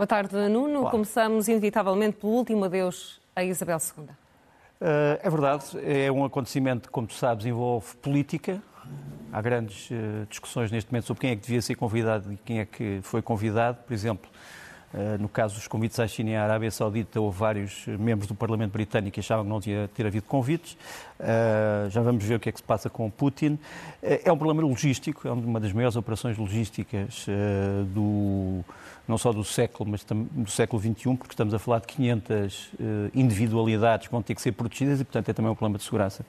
Boa tarde, Nuno. Olá. Começamos inevitavelmente pelo último adeus a Isabel II. Uh, é verdade, é um acontecimento, como tu sabes, envolve política. Há grandes uh, discussões neste momento sobre quem é que devia ser convidado e quem é que foi convidado. Por exemplo, uh, no caso dos convites à China e à Arábia Saudita, houve vários membros do Parlamento Britânico que achavam que não devia ter havido convites. já vamos ver o que é que se passa com Putin. é um problema logístico, é uma das maiores operações logísticas do não só do século, mas do século XXI, porque estamos a falar de 500 eh, individualidades que vão ter que ser protegidas e, portanto, é também um problema de segurança.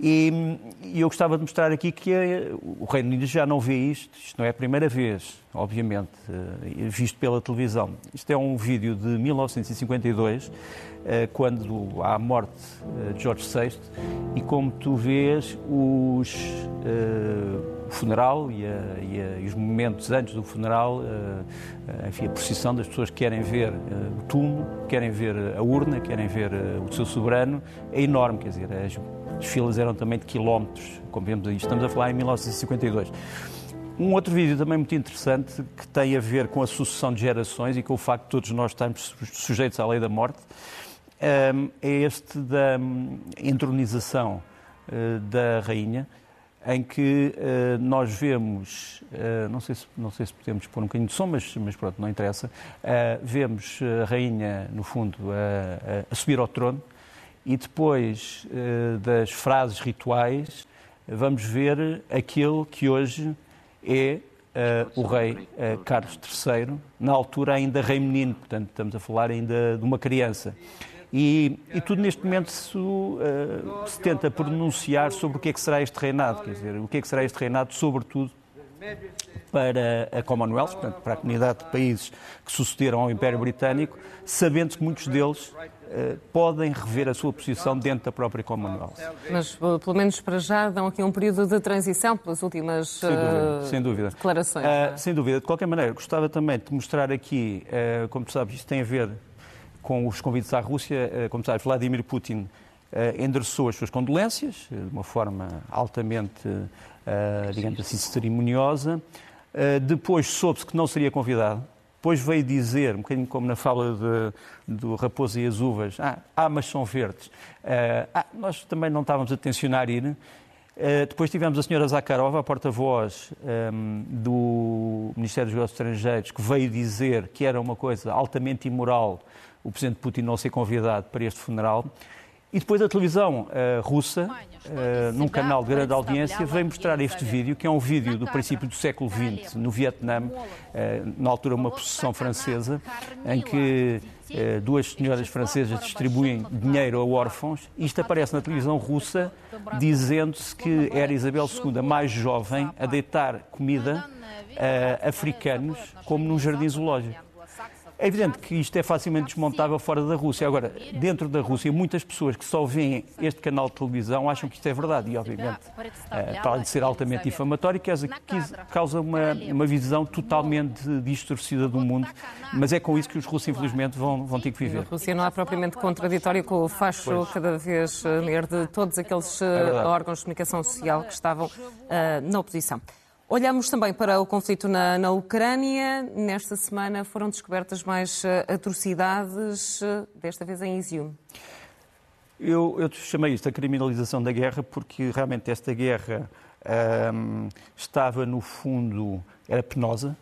E, e, eu gostava de mostrar aqui que é, o Reino Unido já não vê isto, isto não é a primeira vez, obviamente, eh, visto pela televisão. Isto é um vídeo de 1952, eh, quando há a morte de George VI, e como tu vês, os funeral e, a, e, a, e, os momentos antes do funeral, uh, enfim, a procissão das pessoas que querem ver uh, o túmulo, querem ver a urna, querem ver o seu soberano, é enorme, quer dizer, as, as filas eram também de quilómetros, como vemos aí, estamos a falar em 1952. Um outro vídeo também muito interessante que tem a ver com a sucessão de gerações e com o facto de todos nós estarmos sujeitos à lei da morte, é este da um, entronização da rainha, em que uh, nós vemos, uh, não, sei se, não sei se podemos pôr um bocadinho de som, mas, mas pronto, não interessa, uh, vemos a rainha, no fundo, a, subir ao trono e depois das frases rituais vamos ver aquele que hoje é o rei Carlos III, na altura ainda rei menino, portanto estamos a falar ainda de uma criança. E, e tudo neste momento se, uh, se, tenta pronunciar sobre o que é que será este reinado, quer dizer, o que é que será este reinado, sobretudo para a Commonwealth, portanto, para a comunidade de países que sucederam ao Império Britânico, sabendo que muitos deles uh, podem rever a sua posição dentro da própria Commonwealth. Mas, pelo menos para já, dão aqui um período de transição pelas últimas sem dúvida, uh, sem dúvida. declarações. Uh, sem dúvida. De qualquer maneira, gostava também de mostrar aqui, como tu sabes, isto tem a ver com os convites à Rússia, eh, como sabes, Vladimir Putin eh, endereçou as suas condolências eh, de uma forma altamente, digamos assim, cerimoniosa. Depois soube-se que não seria convidado. Depois veio dizer, um bocadinho como na fala do Raposo e as Uvas, ah, ah mas são verdes. Ah, nós também não estávamos a tensionar ir. Uh, depois tivemos a senhora Zakharova, a porta-voz um, ehm, do Ministério dos Negócios Estrangeiros, que veio dizer que era uma coisa altamente imoral o presidente Putin não ser convidado para este funeral. E depois a televisão uh, russa, uh, num canal de grande audiência, veio mostrar este vídeo, que é um vídeo do princípio do século XX, no Vietnã, uh, na altura uma procissão francesa, em que duas senhoras francesas distribuem dinheiro a órfãos. Isto aparece na televisão russa, dizendo-se que era Isabel II, a mais jovem, a deitar comida a africanos, como num jardim zoológico. É evidente que isto é facilmente desmontável fora da Rússia. Agora, dentro da Rússia, muitas pessoas que só veem este canal de televisão acham que isto é verdade. E, obviamente, eh, para além de ser altamente difamatório, causa uma, uma visão totalmente distorcida do mundo. Mas é com isso que os russos, infelizmente, vão, vão ter que viver. A Rússia não é propriamente contraditório com o facho pois. cada vez maior de todos aqueles é órgãos de comunicação social que estavam uh, na oposição. Olhamos também para o conflito na, na, Ucrânia. Nesta semana foram descobertas mais uh, atrocidades, uh, desta vez em Izium. Eu, eu chamei isto a criminalização da guerra porque realmente esta guerra ehm, estava, no fundo, era penosa.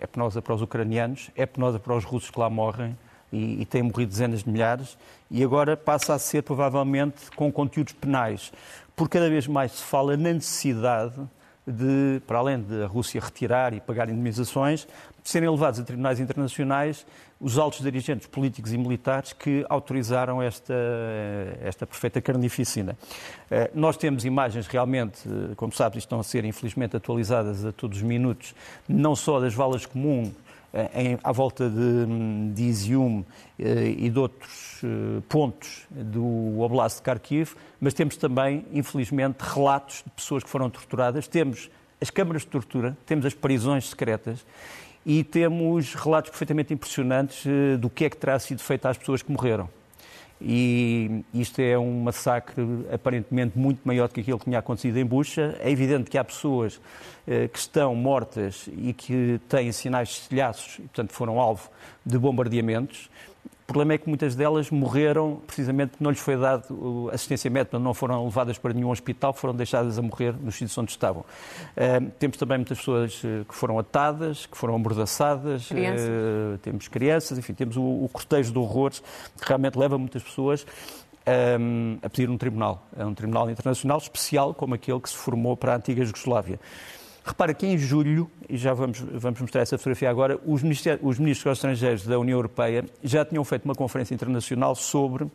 É penosa para os ucranianos, é penosa para os russos que lá morrem e, e têm morrido dezenas de milhares. E agora passa a ser, provavelmente, com conteúdos penais. Porque cada vez mais se fala na necessidade de, para além de a Rússia retirar e pagar indemnizações, serem levados a tribunais internacionais os altos dirigentes políticos e militares que autorizaram esta, esta perfeita carnificina. Eh, nós temos imagens realmente, eh, como sabes, estão a ser infelizmente atualizadas a todos os minutos, não só das valas comuns em, à volta de, de Izium eh, e de outros eh, pontos do Oblast de Kharkiv, mas temos também, infelizmente, relatos de pessoas que foram torturadas, temos as câmaras de tortura, temos as prisões secretas e temos relatos perfeitamente impressionantes do que é que terá sido feito às pessoas que morreram. E isto é um massacre aparentemente muito maior do que aquilo que tinha acontecido em Bucha. É evidente que há pessoas eh, que estão mortas e que têm sinais de estilhaços e, portanto, foram alvo de bombardeamentos. O problema é que muitas delas morreram precisamente porque não lhes foi dado assistência médica, não foram levadas para nenhum hospital, foram deixadas a morrer nos sítios onde estavam. Uh, temos também muitas pessoas eh, que foram atadas, que foram amordaçadas, crianças. Uh, temos crianças, enfim, temos o, o cortejo de horrores que realmente leva muitas pessoas um, a pedir um tribunal, um tribunal internacional especial como aquele que se formou para a antiga Jugoslávia. Repara que em julho, e já vamos, vamos mostrar essa fotografia agora, os, os ministros estrangeiros da União Europeia já tinham feito uma conferência internacional sobre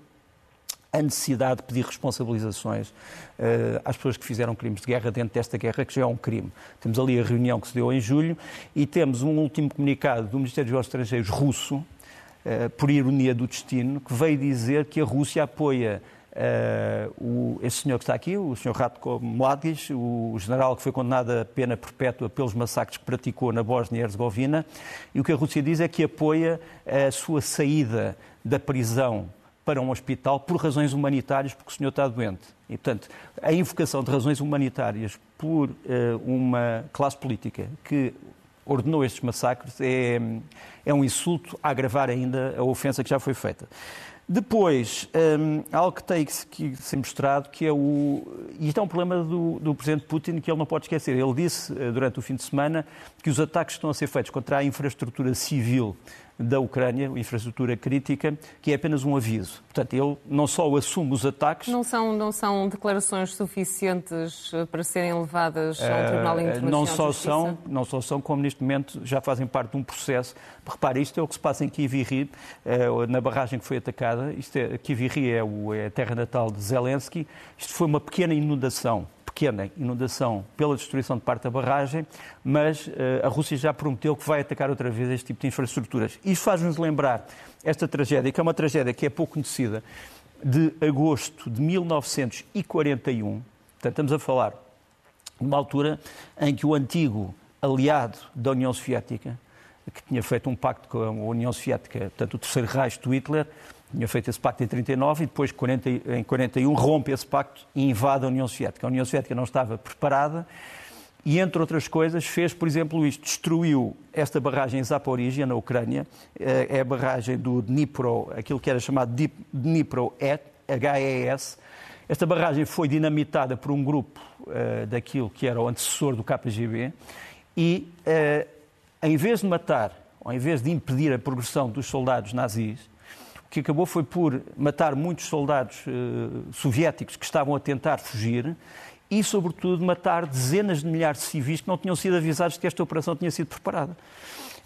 a necessidade de pedir responsabilizações uh, às pessoas que fizeram crimes de guerra dentro desta guerra, que já é um crime. Temos ali a reunião que se deu em julho e temos um último comunicado do Ministério dos Estrangeiros russo, uh, por ironia do destino, que veio dizer que a Rússia apoia Uh, o, esse senhor que está aqui, o senhor Ratko Mladic, o general que foi condenado a pena perpétua pelos massacres que praticou na Bósnia e Herzegovina, e o que a Rússia diz é que apoia a sua saída da prisão para um hospital por razões humanitárias, porque o senhor está doente. E, portanto, a invocação de razões humanitárias por uh, uma classe política que ordenou estes massacres é, é um insulto a agravar ainda a ofensa que já foi feita. Depois, um, algo que tem que ser mostrado, que é o. E isto é um problema do, do Presidente Putin que ele não pode esquecer. Ele disse eh, durante o fim de semana que os ataques que estão a ser feitos contra a infraestrutura civil da Ucrânia, infraestrutura crítica, que é apenas um aviso. Portanto, ele não só assume os ataques. Não são, não são declarações suficientes eh, para serem levadas ao uh, Tribunal Internacional não só de são, Não só são, como neste momento já fazem parte de um processo. Repare, isto é o que se passa em Kiviri, uh, na barragem que foi atacada. Isto é, Kiviri é, o, é a terra natal de Zelensky. Isto foi uma pequena inundação pequena inundação pela destruição de parte da barragem, mas uh, a Rússia já prometeu que vai atacar outra vez este tipo de infraestruturas. Isto faz-nos lembrar esta tragédia, que é uma tragédia que é pouco conhecida, de agosto de 1941. Portanto, estamos a falar de uma altura em que o antigo aliado da União Soviética, que tinha feito um pacto com a União Soviética, portanto, o terceiro Reich de Hitler, tinha feito esse pacto em 39 e depois, 40, em 41, rompe esse pacto e invade a União Soviética. A União Soviética não estava preparada e, entre outras coisas, fez, por exemplo, isto. Destruiu esta barragem em Zaporizhia, na Ucrânia. Eh, é a barragem do Dnipro, aquilo que era chamado Dnipro HES. Esta barragem foi dinamitada por um grupo uh, daquilo que era o antecessor do KGB e, uh, em vez de matar, ou em vez de impedir a progressão dos soldados nazis, que acabou foi por matar muitos soldados uh, soviéticos que estavam a tentar fugir e, sobretudo, matar dezenas de milhares de civis que não tinham sido avisados de que esta operação tinha sido preparada.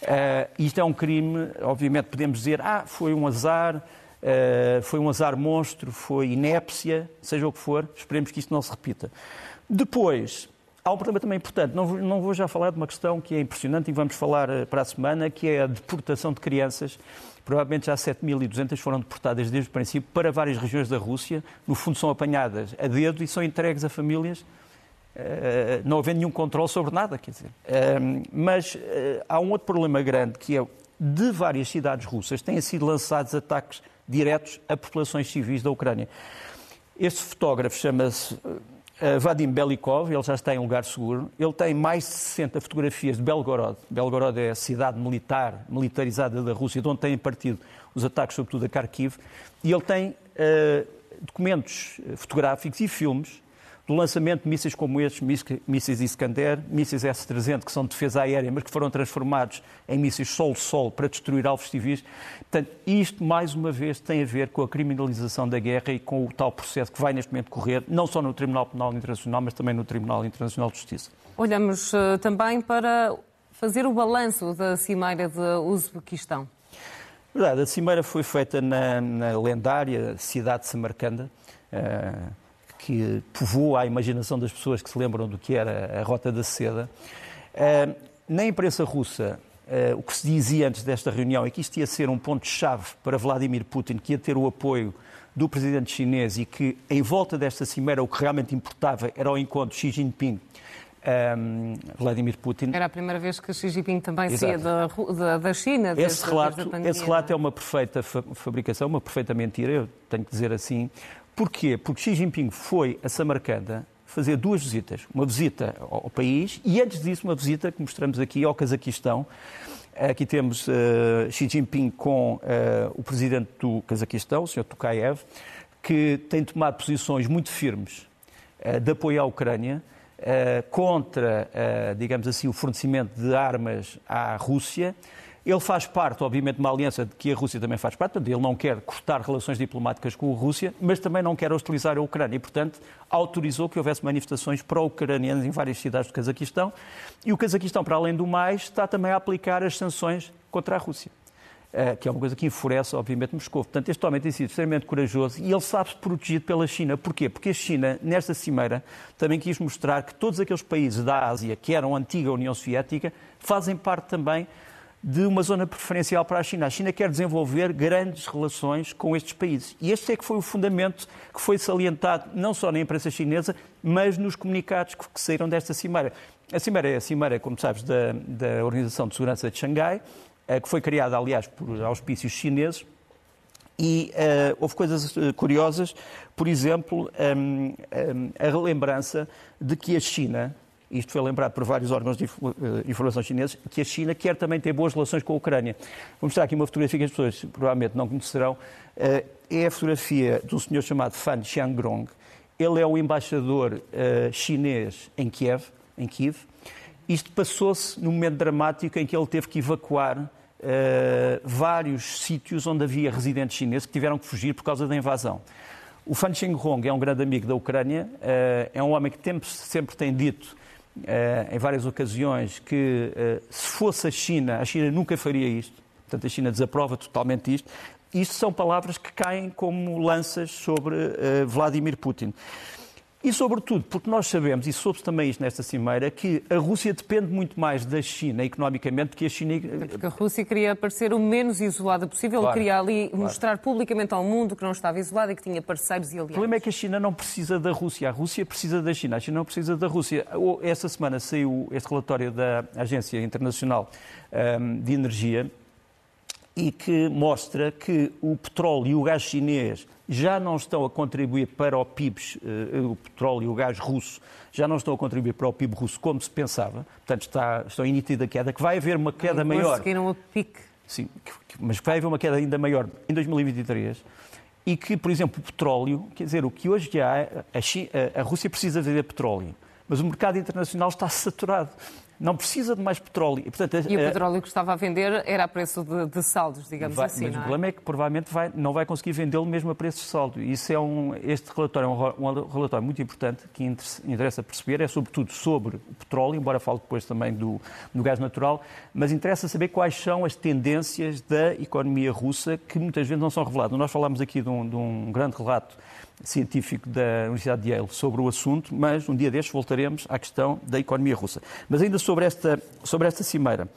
Uh, isto é um crime, obviamente podemos dizer, ah, foi um azar, uh, foi um azar monstro, foi inépcia, seja o que for, esperemos que isto não se repita. Depois, há um problema também importante, não vou, não vou já falar de uma questão que é impressionante e vamos falar para a semana, que é a deportação de crianças Provavelmente já 7.200 foram deportadas desde o princípio para várias regiões da Rússia. No fundo, são apanhadas a dedo e são entregues a famílias Uh, não havendo nenhum controle sobre nada, quer dizer. Uh, mas uh, há um outro problema grande que é de várias cidades russas têm sido lançados ataques diretos a populações civis da Ucrânia. Este fotógrafo chama-se Uh, Vadim Belikov, ele já está em lugar seguro. Ele tem mais de 60 fotografias de Belgorod. Belgorod é a cidade militar, militarizada da Rússia, de onde têm partido os ataques, sobretudo a Kharkiv. E ele tem uh, documentos fotográficos e filmes do lançamento de mísseis como estes, mísseis Iskander, mísseis S-300, que são de defesa aérea, mas que foram transformados em mísseis sol-sol para destruir alvos civis. Portanto, isto, mais uma vez, tem a ver com a criminalização da guerra e com o tal processo que vai neste momento correr, não só no Tribunal Penal Internacional, mas também no Tribunal Internacional de Justiça. Olhamos uh, também para fazer o balanço da Cimeira de Uzbequistão. Verdade, a Cimeira foi feita na, na lendária cidade de Samarcanda. Uh, que povoa a imaginação das pessoas que se lembram do que era a Rota da Seda. Eh, na imprensa russa, eh, o que se dizia antes desta reunião é que isto ia ser um ponto-chave para Vladimir Putin, que ia ter o apoio do presidente chinês e que, em volta desta cimeira, o que realmente importava era o encontro Xi Jinping um, Vladimir Putin. Era a primeira vez que Xi Jinping também saía da, da, da, China. Desde, esse relato, esse relato é uma perfeita fabricação, uma perfeita mentira, eu tenho que dizer assim. Porquê? Porque Xi Jinping foi a Samarcanda fazer duas visitas. Uma visita ao país e, antes disso, uma visita que mostramos aqui ao Cazaquistão. Aqui temos uh, Xi Jinping com uh, o presidente do Cazaquistão, o Sr. Tokayev, que tem tomado posições muito firmes uh, de apoio à Ucrânia, contra, digamos assim, o fornecimento de armas à Rússia ele faz parte, obviamente, de uma aliança de que a Rússia também faz parte, portanto, ele não quer cortar relações diplomáticas com a Rússia, mas também não quer hostilizar a Ucrânia e, portanto, autorizou que houvesse manifestações pró-ucranianas em várias cidades do Cazaquistão. E o Cazaquistão, para além do mais, está também a aplicar as sanções contra a Rússia. Eh, que é uma coisa que enfurece, obviamente, Moscou. Portanto, este homem tem sido extremamente corajoso e ele sabe-se protegido pela China. Porquê? Porque a China, nesta cimeira, também quis mostrar que todos aqueles países da Ásia que eram a antiga União Soviética fazem parte também de uma zona preferencial para a China. A China quer desenvolver grandes relações com estes países. E este é que foi o fundamento que foi salientado não só na imprensa chinesa, mas nos comunicados que saíram desta cimeira. A cimeira é a cimeira, como sabes, da, da Organização de Segurança de Xangai, eh, que foi criada, aliás, por auspícios chineses. E uh, houve coisas uh, curiosas, por exemplo, um, um, a relembrança de que a China, isto foi lembrado por vários órgãos de eh, informação chineses, que a China quer também ter boas relações com a Ucrânia. Vou mostrar aqui uma fotografia que as pessoas provavelmente não conhecerão. Eh, é a fotografia de um senhor chamado Fan Xiangrong. Ele é o embaixador eh, chinês em Kiev. Em Kiev. Isto passou-se num momento dramático em que ele teve que evacuar vários sítios onde havia residentes chineses que tiveram que fugir por causa da invasão. O Fan Xiangrong é um grande amigo da Ucrânia, é um homem que sempre tem dito em várias ocasiões que eh, se fosse a China, a China nunca faria isto. Portanto, a China desaprova totalmente isto. Isto são palavras que caem como lanças sobre eh, Vladimir Putin. E, sobretudo, porque nós sabemos, e soube-se também isto nesta cimeira, que a Rússia depende muito mais da China economicamente do que a China. Porque a Rússia queria parecer o menos isolada possível, claro, queria ali claro. mostrar publicamente ao mundo que não estava isolada e que tinha parceiros e aliados. O problema é que a China não precisa da Rússia, a Rússia precisa da China, a China não precisa da Rússia. Esta semana saiu este relatório da Agência Internacional hum, de Energia e que mostra que o petróleo e o gás chinês já não estão a contribuir para o PIB, eh, o petróleo e o gás russo já não estão a contribuir para o PIB russo como se pensava, portanto está, estão em nítida queda, que vai haver uma queda maior. Conseguiram o pique. Sim, mas vai haver uma queda ainda maior em 2023 e que, por exemplo, o petróleo, quer dizer, o que hoje já há, a, China, a Rússia precisa vender petróleo, mas o mercado internacional está saturado não precisa de mais petróleo. E, portanto, e o petróleo que estava a vender era a preço de, de saldos, digamos vai, assim. Mas é? o problema é que provavelmente vai, não vai conseguir vendê-lo mesmo a preço de saldo. Isso é um, este relatório é um, um, relatório muito importante que interessa perceber, é sobretudo sobre o petróleo, embora fale depois também do, do gás natural, mas interessa saber quais são as tendências da economia russa que muitas vezes não são reveladas. Nós falámos aqui de um, de um grande relato científico da Universidade de Yale sobre o assunto, mas um dia destes voltaremos à questão da economia russa. Mas ainda sobre esta, sobre esta cimeira.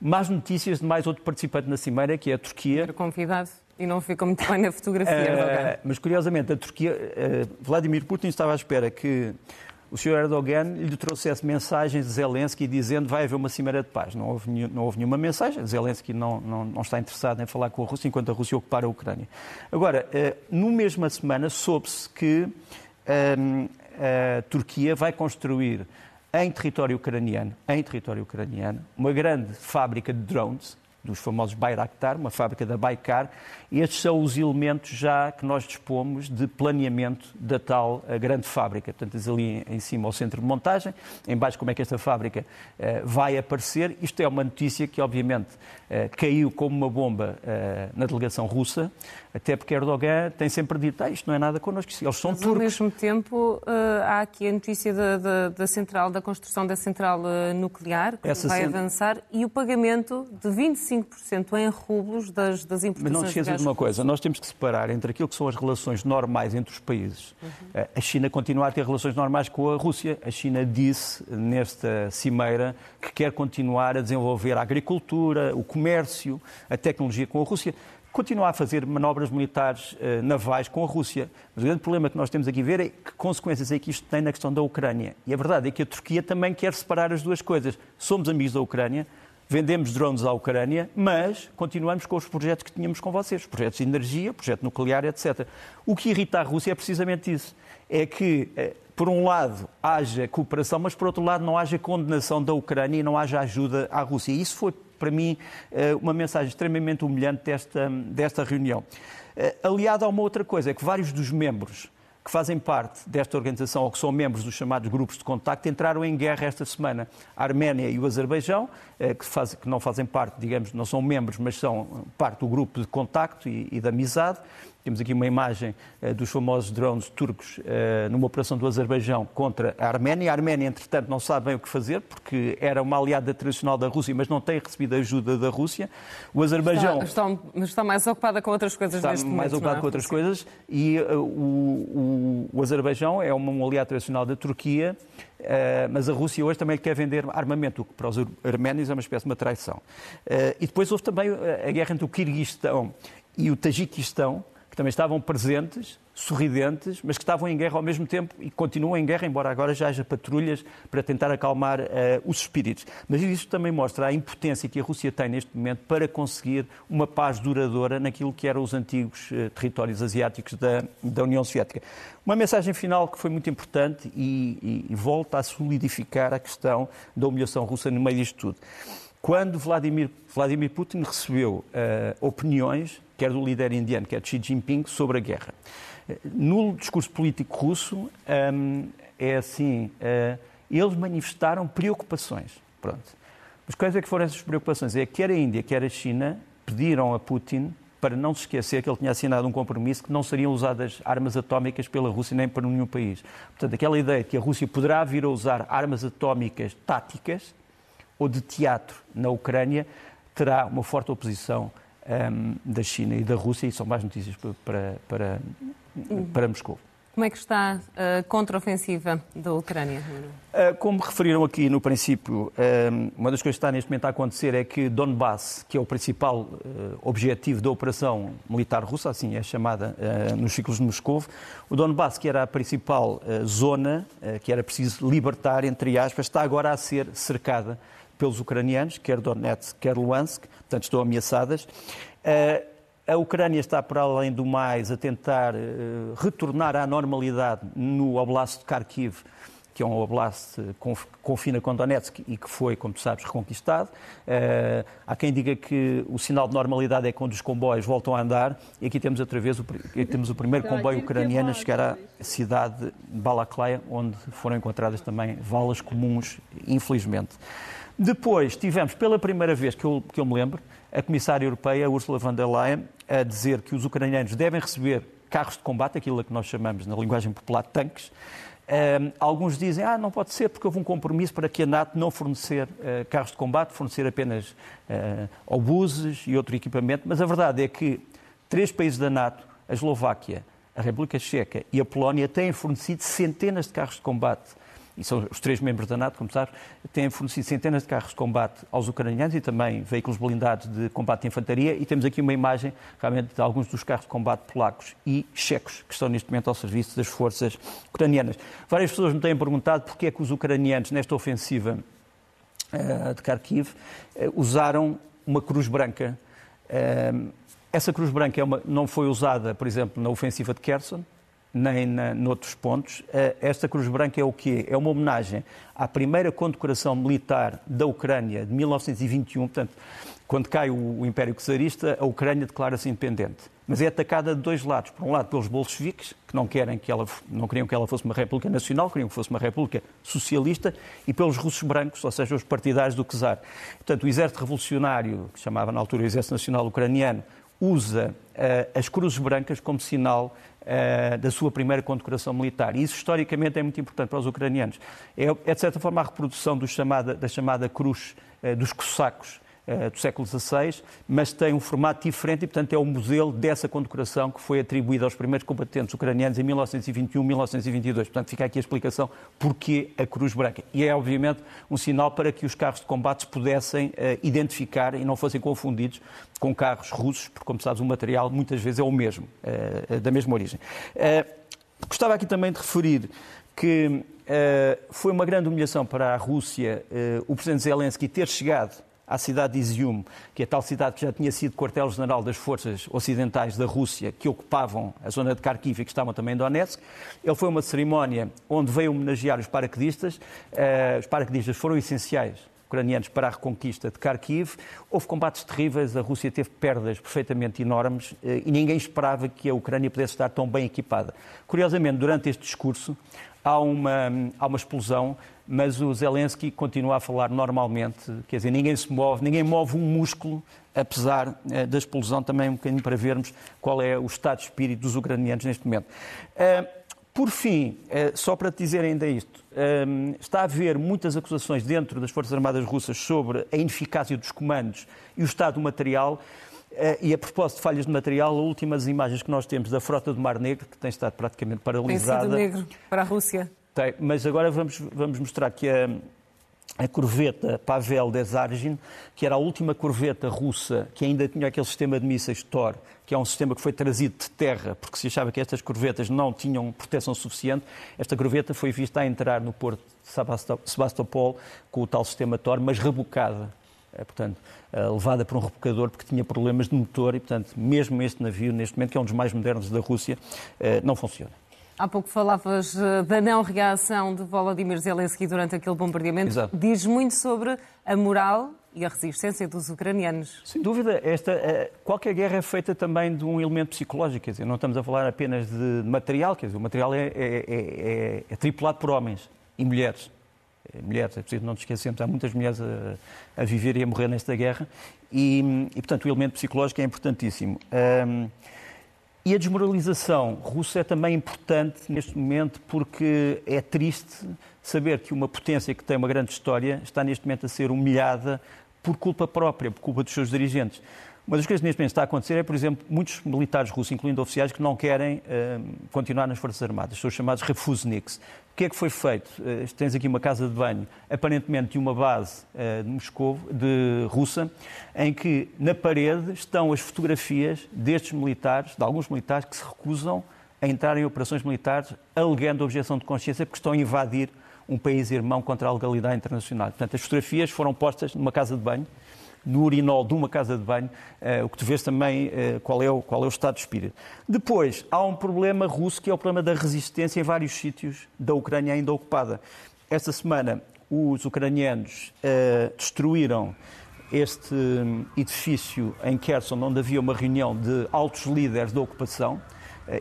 Mais notícias de mais outro participante na cimeira, que é a Turquia. Era convidado e não ficou muito bem na fotografia. Uh, mas curiosamente, a Turquia, uh, Vladimir Putin estava à espera que o Sr. Erdogan lhe trouxesse mensagens de Zelensky dizendo vai haver uma cimeira de paz. Não houve, não houve nenhuma mensagem. Zelensky não, não, não, está interessado em falar com a Rússia enquanto a Rússia ocupar a Ucrânia. Agora, eh, no mesma semana soube-se que ehm, a Turquia vai construir em território ucraniano, em território ucraniano, uma grande fábrica de drones dos famosos Bayraktar, uma fábrica da Baikar. Estes são os elementos já que nós dispomos de planeamento da tal eh, grande fábrica. Portanto, ali em cima o centro de montagem, em baixo como é que esta fábrica uh, vai aparecer. Isto é uma notícia que, obviamente, uh, caiu como uma bomba na delegação russa, até porque Erdogan tem sempre dito, ah, isto não é nada connosco, eles são Mas, turcos. ao mesmo tempo, há aqui a notícia da, da, da, central, da construção da central nuclear, que Essa vai cent... avançar, e o pagamento de 25 25% em rublos das, das importações. Mas não te esqueças de uma coisa, nós temos que separar entre aquilo que são as relações normais entre os países. Uhum. A China continua a ter relações normais com a Rússia. A China disse nesta cimeira que quer continuar a desenvolver a agricultura, o comércio, a tecnologia com a Rússia continuar a fazer manobras militares uh, navais com a Rússia. Mas o grande problema que nós temos aqui a ver é que consequências é que isto tem na questão da Ucrânia. E a verdade é que a Turquia também quer separar as duas coisas. Somos amigos da Ucrânia, vendemos drones à Ucrânia, mas continuamos com os projetos que tínhamos com vocês, projetos de energia, projeto nuclear, etc. O que irrita a Rússia é precisamente isso. É que, eh, por um lado, haja cooperação, mas por outro lado não haja condenação da Ucrânia e não haja ajuda à Rússia. Isso foi para mim, eh, uma mensagem extremamente humilhante desta, desta reunião. Eh, aliado a uma outra coisa, é que vários dos membros que fazem parte desta organização ou que são membros dos chamados grupos de contacto entraram em guerra esta semana. A Arménia e o Azerbaijão, eh, que, faz, que não fazem parte, digamos, não são membros, mas são parte do grupo de contacto e, e de amizade, temos aqui uma imagem uh, dos famosos drones turcos uh, numa operação do Azerbaijão contra a Arménia. A Arménia, entretanto, não sabe bem o que fazer, porque era uma aliada tradicional da Rússia, mas não tem recebido ajuda da Rússia. O Azerbaijão. Está, está, está mais ocupada com outras coisas está neste momento. mais ocupada é? com outras coisas. E uh, o, o, o, Azerbaijão é um, um aliado tradicional da Turquia. Uh, mas a Rússia hoje também quer vender armamento, o que para os arménios é uma espécie de uma traição. Uh, e depois houve também a guerra entre o Quirguistão e o Tajiquistão, que também estavam presentes, sorridentes, mas que estavam em guerra ao mesmo tempo e continuam em guerra, embora agora já haja patrulhas para tentar acalmar uh, os espíritos. Mas isso também mostra a impotência que a Rússia tem neste momento para conseguir uma paz duradoura naquilo que eram os antigos uh, territórios asiáticos da, da, União Soviética. Uma mensagem final que foi muito importante e, e, e volta a solidificar a questão da humilhação russa no meio disto tudo. Quando Vladimir, Vladimir Putin recebeu uh, opiniões quer do líder indiano, quer de Xi Jinping, sobre a guerra. No discurso político russo, um, é assim, uh, eles manifestaram preocupações. Pronto. Mas quais é que foram essas preocupações? É que quer a Índia, quer a China pediram a Putin para não se esquecer que ele tinha assinado um compromisso que não seriam usadas armas atómicas pela Rússia nem para nenhum país. Portanto, aquela ideia de que a Rússia poderá vir a usar armas atómicas táticas ou de teatro na Ucrânia terá uma forte oposição um, da China e da Rússia, e são mais notícias para, para, para Moscou. Como é que está a contraofensiva da Ucrânia? Ah, como referiram aqui no princípio, uma das coisas que está neste momento a acontecer é que Donbass, que é o principal ah, objetivo da operação militar russa, assim é chamada ah, nos ciclos de Moscou, o Donbass, que era a principal zona que era preciso libertar, entre aspas, está agora a ser cercada pelos ucranianos, quer Donetsk, quer Luhansk, portanto estão ameaçadas. Eh, a Ucrânia está, para além do mais, a tentar eh, retornar à normalidade no Oblast de Kharkiv, que é um oblast que confina com Donetsk e que foi, como tu sabes, reconquistado. Uh, há quem diga que o sinal de normalidade é quando os comboios voltam a andar e aqui temos outra vez o, temos o primeiro comboio ucraniano a chegar à cidade de Balaklaya, onde foram encontradas também valas comuns, infelizmente. Depois tivemos, pela primeira vez que eu, que eu me lembro, a Comissária Europeia, Ursula von der Leyen, a dizer que os ucranianos devem receber carros de combate, aquilo que nós chamamos na linguagem popular tanques. Um, alguns dizem, ah, não pode ser porque houve um compromisso para que a NATO não fornecer uh, carros de combate, fornecer apenas uh, obuses e outro equipamento, mas a verdade é que três países da NATO, a Eslováquia, a República Checa e a Polónia, têm fornecido centenas de carros de combate e são os três membros da NATO, como sabes, têm fornecido centenas de carros de combate aos ucranianos e também veículos blindados de combate de infantaria. E temos aqui uma imagem realmente de alguns dos carros de combate polacos e checos que estão neste momento ao serviço das forças ucranianas. Várias pessoas me têm perguntado porque é que os ucranianos, nesta ofensiva uh, de Kharkiv, uh, usaram uma cruz branca. Uh, essa cruz branca é uma, não foi usada, por exemplo, na ofensiva de Kherson, nem na, noutros pontos. Eh, esta Cruz Branca é o quê? É uma homenagem à primeira condecoração militar da Ucrânia de 1921, portanto, quando cai o, Império Czarista, a Ucrânia declara-se independente. Mas é atacada de dois lados. Por um lado, pelos bolcheviques, que não, querem que ela, não queriam que ela fosse uma república nacional, queriam que fosse uma república socialista, e pelos russos brancos, ou seja, os partidários do czar. Portanto, o exército revolucionário, que se chamava na altura o Exército Nacional Ucraniano, usa uh, as cruzes brancas como sinal uh, da sua primeira condecoração militar. E isso, historicamente, é muito importante para os ucranianos. É, é de certa forma, a reprodução chamada, da chamada cruz uh, dos cossacos do século XVI, mas tem um formato diferente e, portanto, é o modelo dessa condecoração que foi atribuída aos primeiros combatentes ucranianos em 1921, 1922. Portanto, fica aqui a explicação porquê a Cruz Branca. E é, obviamente, um sinal para que os carros de combate pudessem uh, identificar e não fossem confundidos com carros russos, porque, como sabes, o material muitas vezes é o mesmo, uh, da mesma origem. Gostava aqui também de referir que foi uma grande humilhação para a Rússia o presidente Zelensky ter chegado à cidade de Izium, que é a tal cidade que já tinha sido quartel-general das forças ocidentais da Rússia, que ocupavam a zona de Kharkiv e que estavam também em Donetsk. Ele foi uma cerimónia onde veio homenagear os paraquedistas. Uh, os paraquedistas foram essenciais ucranianos para a reconquista de Kharkiv. Houve combates terríveis, a Rússia teve perdas perfeitamente enormes e ninguém esperava que a Ucrânia pudesse estar tão bem equipada. Curiosamente, durante este discurso, há uma, há uma explosão, mas o Zelensky continua a falar normalmente, quer dizer, ninguém se move, ninguém move um músculo, apesar eh, da explosão, também um bocadinho para vermos qual é o estado de espírito dos ucranianos neste momento. Eh, por fim, eh, só para te dizer ainda isto, está a haver muitas acusações dentro das Forças Armadas Russas sobre a ineficácia dos comandos e o estado do material. E a propósito de falhas de material, as últimas imagens que nós temos da frota do Mar Negro, que tem estado praticamente paralisada. Tem sido negro para a Rússia. Tem, mas agora vamos, vamos mostrar que a, a corveta Pavel Desargin, que era a última corveta russa que ainda tinha aquele sistema de mísseis Thor, que é um sistema que foi trazido de terra, porque se achava que estas corvetas não tinham proteção suficiente. Esta corveta foi vista a entrar no porto de Sebastopol com o tal sistema Thor, mas rebocada portanto, eh, levada por um rebocador porque tinha problemas de motor e, portanto, mesmo este navio, neste momento, que é um dos mais modernos da Rússia, eh, não funciona. Há pouco falavas eh, da não reação de Volodymyr Zelensky durante aquele bombardeamento. Exato. Diz muito sobre a moral e a resistência dos ucranianos. Sem dúvida, esta, qualquer guerra é feita também de um elemento psicológico, quer dizer, não estamos a falar apenas de material, quer dizer, o material é, é, é, é tripulado por homens e mulheres. Eh, mulheres, é preciso não nos esquecermos, há muitas mulheres a, a viver e a morrer nesta guerra e, e, portanto, o elemento psicológico é importantíssimo. Um, e a desmoralização russa é também importante neste momento porque é triste saber que uma potência que tem uma grande história está neste momento a ser humilhada por culpa própria, por culpa dos seus dirigentes. Uma das coisas que neste momento está a acontecer é, por exemplo, muitos militares russos, incluindo oficiais, que não querem uh, continuar nas Forças Armadas, são os chamados refusniks. Que é que foi feito? Uh, tens aqui uma casa de banho, aparentemente de uma base uh, de Moscou, de russa, em que na parede estão as fotografias destes militares, de alguns militares que se recusam a entrar em operações militares, alegando objeção de consciência porque estão a invadir um país irmão contra a legalidade internacional. Portanto, as fotografias foram postas numa casa de banho no urinol de uma casa de banho, uh, o que tu vês também uh, qual, é o, qual é o estado de espírito. Depois, há um problema russo que é o problema da resistência em vários sítios da Ucrânia ainda ocupada. Esta semana, os ucranianos uh, destruíram este um, edifício em Kherson, onde havia uma reunião de altos líderes da ocupação.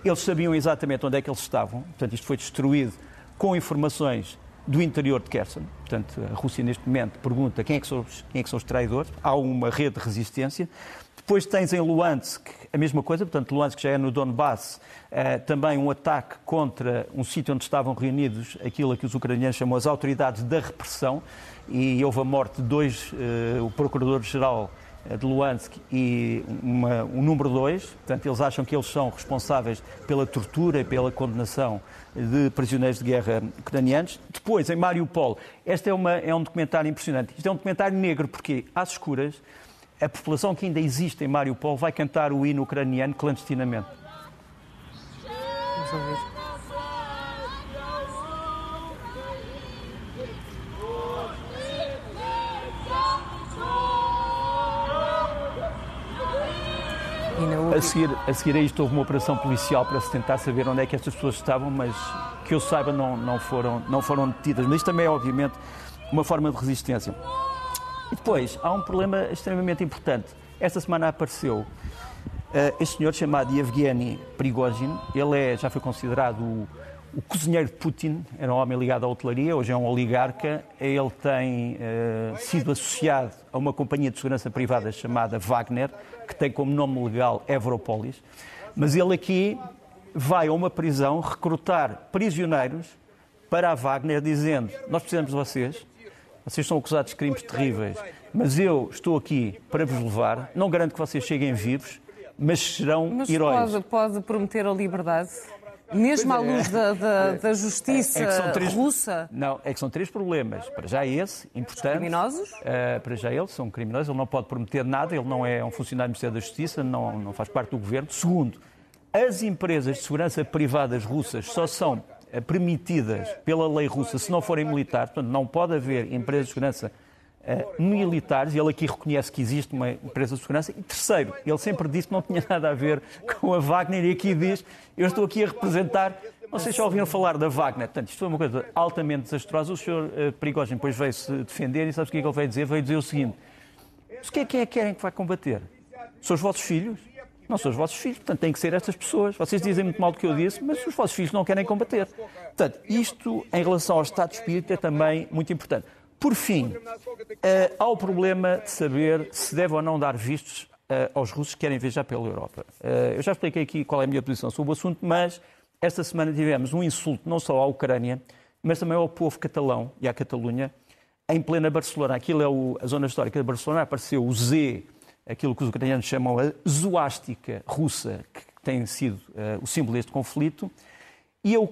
Eles sabiam exatamente onde é que eles estavam, portanto, isto foi destruído com informações do interior de Kherson. Portanto, a Rússia, neste momento, pergunta quem é que são os, quem é que são os traidores. Há uma rede de resistência. Depois tens em Luhansk a mesma coisa, portanto, Luhansk já é no Donbass, eh, também um ataque contra um sítio onde estavam reunidos aquilo que os ucranianos chamam as autoridades da repressão, e houve a morte de dois, eh, o procurador-geral de Luhansk e uma, um número dois, portanto, eles acham que eles são responsáveis pela tortura e pela condenação de prisioneiros de guerra ucranianos. Depois, em Mariupol, este é, uma, é um documentário impressionante. Isto é um documentário negro porque, às escuras, a população que ainda existe em Mariupol vai cantar o hino ucraniano clandestinamente. Vamos. A seguir, a seguir a isto houve uma operação policial para se tentar saber onde é que estas pessoas estavam, mas que eu saiba não, não, foram, não foram detidas. Mas isto também é, obviamente, uma forma de resistência. E depois, há um problema extremamente importante. Esta semana apareceu uh, este senhor chamado Yevgeny Prigozhin. Ele é, já foi considerado o, o cozinheiro de Putin, era um homem ligado à hotelaria, hoje é um oligarca. Ele tem uh, sido associado a uma companhia de segurança privada chamada Wagner, que tem como nome legal Evropolis, mas ele aqui vai a uma prisão recrutar prisioneiros para a Wagner, dizendo: Nós precisamos de vocês, vocês são acusados de crimes terríveis, mas eu estou aqui para vos levar. Não garanto que vocês cheguem vivos, mas serão mas heróis. Pode, pode prometer a liberdade? Mesmo à luz da, da, da justiça é três, russa? Não, é que são três problemas. Para já esse, importante. criminosos? Uh, para já eles são criminosos, ele não pode prometer nada, ele não é um funcionário do Ministério da Justiça, não, não faz parte do governo. Segundo, as empresas de segurança privadas russas só são permitidas pela lei russa se não forem militares, portanto, não pode haver empresas de segurança uh, militares, e ele aqui reconhece que existe uma empresa de segurança. E terceiro, ele sempre disse que não tinha nada a ver com a Wagner, e aqui diz: eu estou aqui a representar. Vocês já ouviram falar da Wagner? Portanto, isto foi uma coisa altamente desastrosa. O senhor uh, Prigogine depois veio-se defender e sabe o que é que ele veio dizer? Veio dizer o seguinte: o que é é que querem que vai combater? São os vossos filhos? Não são os vossos filhos, portanto, têm que ser estas pessoas. Vocês dizem muito mal do que eu disse, mas os vossos filhos não querem combater. Portanto, isto, em relação ao estado de espírito, é também muito importante. Por fim, uh, há o problema de saber se deve ou não dar vistos uh, aos russos que querem viajar pela Europa. Uh, eu já expliquei aqui qual é a minha posição sobre o assunto, mas esta semana tivemos um insulto não só à Ucrânia, mas também ao povo catalão e à Catalunha, em plena Barcelona. Aquilo é o, a zona histórica de Barcelona, apareceu o Z, aquilo que os ucranianos chamam a zoástica russa, que tem sido o símbolo deste conflito, e eu,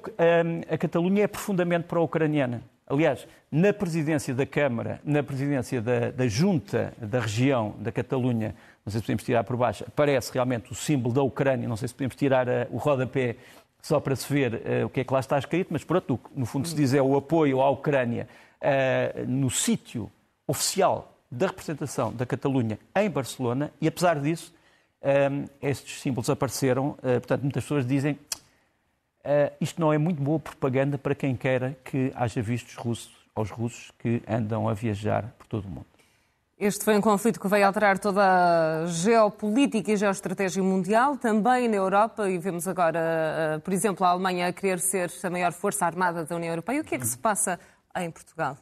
a Catalunha é profundamente pró-ucraniana. Aliás, na presidência da Câmara, na presidência da, da Junta da região da Catalunha, não sei se podemos tirar por baixo, aparece realmente o símbolo da Ucrânia, não sei se podemos tirar uh, o rodapé só para se ver uh, o que é que lá está escrito, mas pronto, no fundo se diz é o apoio à Ucrânia uh, no sítio oficial da representação da Catalunha em Barcelona, e apesar disso, estes símbolos apareceram, portanto, muitas pessoas dizem Uh, isto não é muito boa propaganda para quem queira que haja vistos russos aos russos que andam a viajar por todo o mundo. Este foi um conflito que veio alterar toda a geopolítica e geoestratégia mundial, também na Europa, e vemos agora, uh, por exemplo, a Alemanha a querer ser a maior força armada da União Europeia. O que é que se passa em Portugal?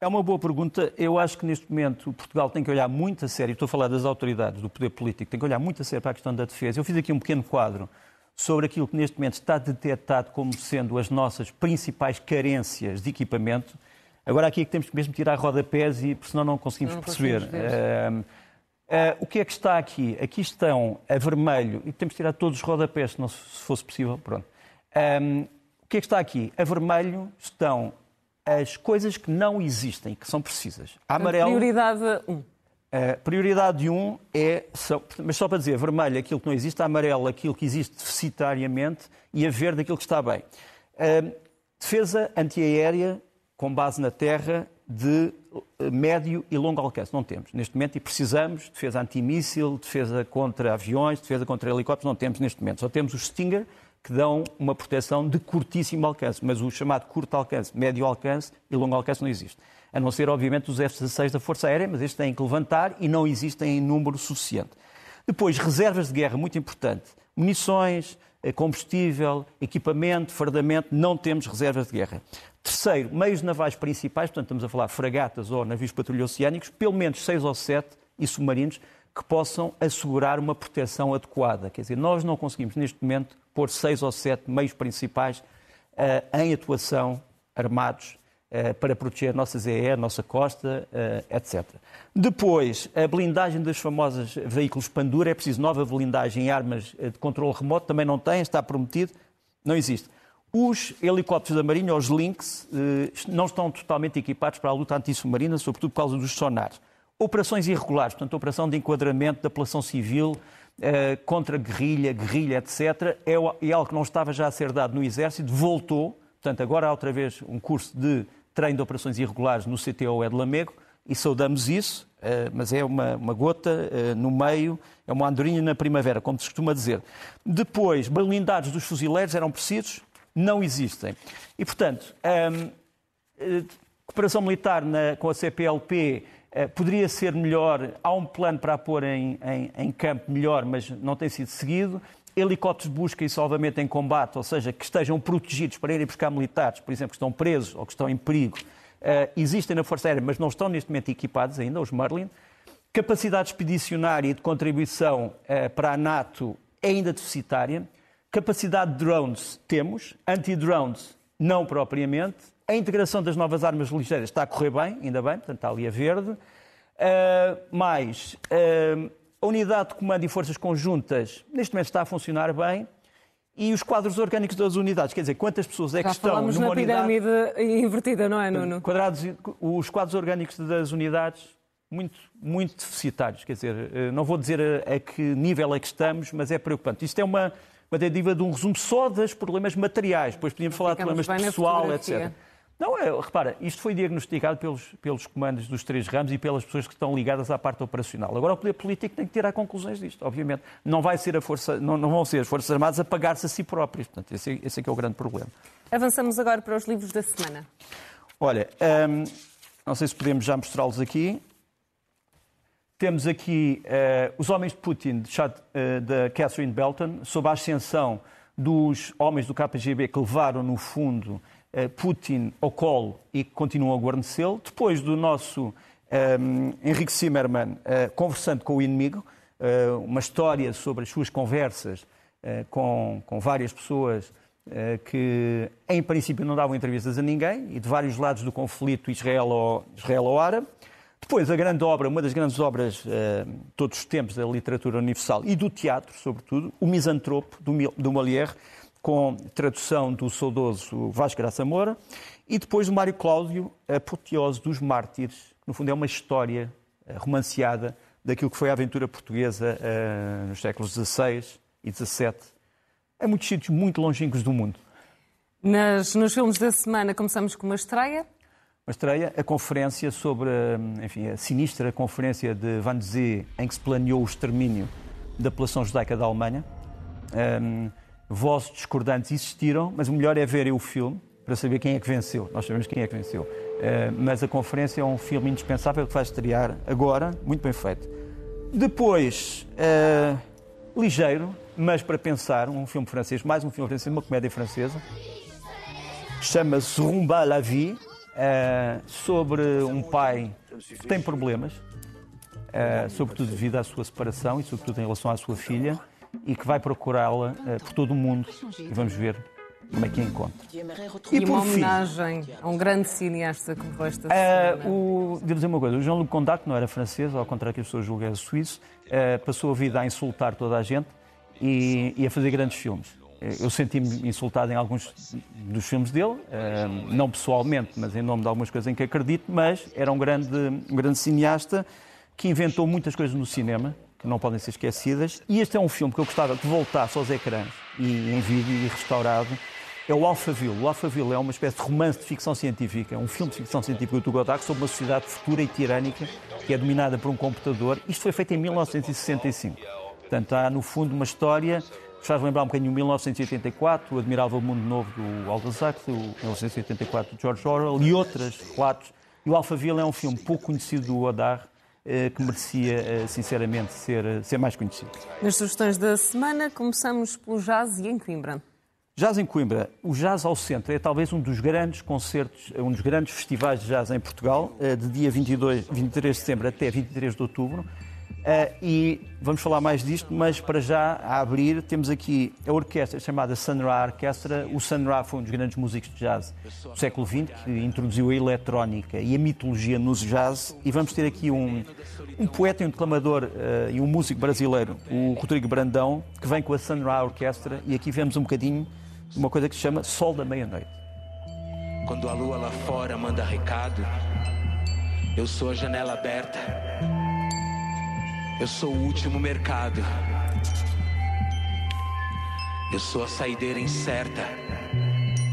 É uma boa pergunta. Eu acho que neste momento Portugal tem que olhar muito a sério, estou a falar das autoridades, do poder político, tem que olhar muito a sério para a questão da defesa. Eu fiz aqui um pequeno quadro sobre aquilo que neste momento está detectado como sendo as nossas principais carências de equipamento. Agora aqui é que temos que mesmo tirar rodapés e senão não conseguimos não perceber. uh, uh, o que é que está aqui? Aqui estão a vermelho, e temos que tirar todos os rodapés, se, não, se fosse possível. Pronto. Um, o que é que está aqui? A vermelho estão as coisas que não existem, que são precisas. A amarelo... Prioridade 1. Um. A prioridade 1 um é, mas só para dizer, vermelho aquilo que não existe, amarelo aquilo que existe deficitariamente e a verde aquilo que está bem. A defesa antiaérea com base na terra de eh, médio e longo alcance. Não temos neste momento e precisamos defesa antimíssil, defesa contra aviões, defesa contra helicópteros. Não temos neste momento. Só temos os Stinger que dão uma proteção de curtíssimo alcance, mas o chamado curto alcance, médio alcance e longo alcance não existe a não ser, obviamente, os F-16 da Força Aérea, mas estes têm que levantar e não existem em número suficiente. Depois, reservas de guerra, muito importante. Munições, eh, combustível, equipamento, fardamento, não temos reservas de guerra. Terceiro, meios navais principais, portanto estamos a falar fragatas ou navios patrulha oceânicos, pelo menos seis ou sete, e submarinos, que possam assegurar uma proteção adequada. Quer dizer, nós não conseguimos neste momento pôr seis ou sete meios principais uh, em atuação armados para proteger a nossa ZE, a nossa costa, eh, etc. Depois, a blindagem dos famosos veículos Pandura, é preciso nova blindagem em armas eh, de controle remoto, também não tem, está prometido, não existe. Os helicópteros da Marinha, os Lynx, não estão totalmente equipados para a luta antissubmarina, sobretudo por causa dos sonares. Operações irregulares, portanto, operação de enquadramento da população civil, contra guerrilha, guerrilha, etc., é, é algo que não estava já a ser dado no Exército, voltou, portanto, agora há outra vez um curso de treino de operações irregulares no CTO é de Lamego e saudamos isso, eh, mas é uma, uma gota eh, no meio, é uma andorinha na primavera, como se costuma dizer. Depois, blindados dos fuzileiros eram precisos? Não existem. E, portanto, a ehm, eh, cooperação militar na, com a CPLP poderia ser melhor, há um plano para a pôr em, em, em campo melhor, mas não tem sido seguido helicópteros de busca e salvamento em combate, ou seja, que estejam protegidos para irem buscar militares, por exemplo, que estão presos ou que estão em perigo, uh, existem na Força Aérea, mas não estão neste momento equipados ainda, os Merlin. Capacidade expedicionária e de contribuição uh, para a NATO é ainda deficitária. Capacidade de drones temos, anti-drones não propriamente, A integração das novas armas ligeiras está a correr bem, ainda bem, portanto está ali a verde. Uh, mais, uh, a unidade de comando e forças conjuntas neste momento está a funcionar bem. E os quadros orgânicos das unidades, quer dizer, quantas pessoas é que Já estão falamos numa na pirâmide unidade... invertida, não é, Nuno? Quadrados, os quadros orgânicos das unidades muito, muito deficitários. Quer dizer, eh, não vou dizer a, a, que nível é que estamos, mas é preocupante. Isto é uma, uma tentativa de um resumo só dos problemas materiais. Depois podíamos falar de problemas pessoal, etc. Não, é, repara, isto foi diagnosticado pelos, pelos comandos dos três ramos e pelas pessoas que estão ligadas à parte operacional. Agora o poder político tem que tirar conclusões disto, obviamente. Não, vai ser a força, não, não vão ser as Forças Armadas a pagar-se a si próprios. Portanto, esse, esse é que é o grande problema. Avançamos agora para os livros da semana. Olha, hum, não sei se podemos já mostrá-los aqui. Temos aqui uh, Os Homens de Putin, de, uh, de Catherine Belton, sob a ascensão dos homens do KGB que levaram, no fundo, Putin ao colo e que continuam a guarnecê-lo. Depois do nosso um, Henrique Zimmermann conversando com o inimigo, uma história sobre as suas conversas com, com várias pessoas que, em princípio, não davam entrevistas a ninguém e de vários lados do conflito israelo-árabe. israelo árabe depois, a grande obra, uma das grandes obras de uh, todos os tempos da literatura universal e do teatro, sobretudo, O Misantropo, do, do Molière, com tradução do saudoso Vasco Graça Moura, e depois do Mário Cláudio, Apoteose dos Mártires, que no fundo é uma história uh, romanceada daquilo que foi a aventura portuguesa uh, nos séculos XVI e XVII, em muitos sítios muito longínquos do mundo. Nas, nos filmes da semana começamos com uma estreia uma estreia, a conferência sobre, enfim, a sinistra conferência de Van Zee, em que se planeou o extermínio da população judaica da Alemanha. Um, vozes discordantes existiram, mas o melhor é ver o filme para saber quem é que venceu. Nós sabemos quem é que venceu. Uh, mas a conferência é um filme indispensável que vai estrear agora, muito bem feito. Depois, uh, ligeiro, mas para pensar, um filme francês, mais um filme francês, uma comédia francesa. Chama-se Rumba la vie uh, sobre um pai que tem problemas, sobretudo devido à sua separação e sobretudo em relação à sua filha, e que vai procurá-la uh, por todo o mundo. E vamos ver como é que a encontra. E, e uma homenagem fim, a um grande cineasta que morreu esta semana. Uh, o, devo dizer uma coisa, o Jean-Luc Condat, que não era francês, ao contrário que as pessoas julgam, é suíço, uh, passou a vida a insultar toda a gente e, e a fazer grandes filmes. Eu senti-me insultado em alguns dos filmes dele, eh, não pessoalmente, mas em nome de algumas coisas em que acredito, mas era um grande, um grande cineasta que inventou muitas coisas no cinema que não podem ser esquecidas. E este é um filme que eu gostava que voltasse aos ecrãs e em vídeo e restaurado. É o Alphaville. O Alphaville é uma espécie de romance de ficção científica, um filme de ficção científica do Godard sobre uma sociedade futura e tirânica que é dominada por um computador. Isto foi feito em 1965. Portanto, há no fundo uma história faz lembrar um bocadinho o 1984, o Admirável Mundo Novo do Aldous Huxley, o 1984 do George Orwell e outros relatos. E o Alphaville é um filme pouco conhecido do Odar, eh, que merecia, eh, sinceramente, ser, eh, ser mais conhecido. Nas sugestões da semana, começamos pelo jazz e em Coimbra. Jazz em Coimbra. O Jazz ao Centro é talvez um dos grandes concertos, um dos grandes festivais de jazz em Portugal, de dia 22, 23 de setembro até 23 de outubro. Uh, e vamos falar mais disto, mas para já, a abrir, temos aqui a orquestra chamada Sun Ra Orquestra. O Sun Ra foi um dos grandes músicos de jazz do século XX, que introduziu a eletrónica e a mitologia no jazz. E vamos ter aqui um, um poeta e um declamador uh, e um músico brasileiro, o Rodrigo Brandão, que vem com a Sun Ra Orquestra. E aqui vemos um bocadinho uma coisa que se chama Sol da Meia-Noite. Quando a lua lá fora manda recado, eu sou a janela aberta eu sou o último mercado. Eu sou a saideira incerta.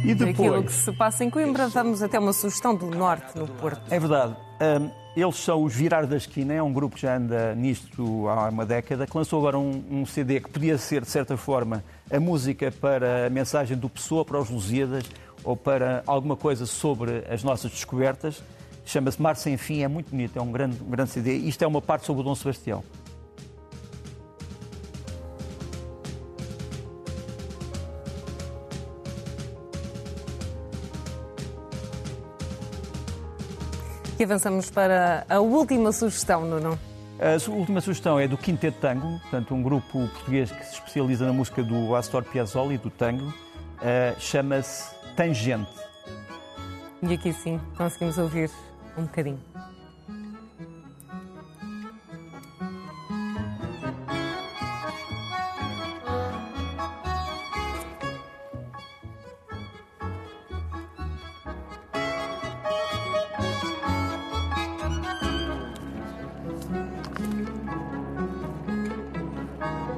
E depois... Aquilo que se passa em Coimbra, vamos até uma sugestão do Norte, no Porto. É verdade. Um, eles são os Virar da Esquina, é um grupo que já anda nisto há uma década, que lançou agora um, um, CD que podia ser, de certa forma, a música para a mensagem do Pessoa para os Lusíadas ou para alguma coisa sobre as nossas descobertas. Chama-se Mar Sem Fim, é muito bonito, é um grande, um grande CD. Isto é uma parte sobre o Dom Sebastião. E avançamos para a última sugestão, Nuno. A última sugestão é do Quinteto Tango, portanto, um grupo português que se especializa na música do Astor Piazzolla e do tango. Uh, Chama-se Tangente. E aqui sim conseguimos ouvir um bocadinho.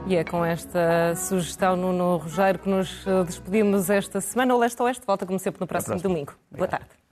E é com esta sugestão, Nuno Rogério, que nos despedimos esta semana. O Leste Oeste volta, como sempre, no próximo domingo. Boa tarde.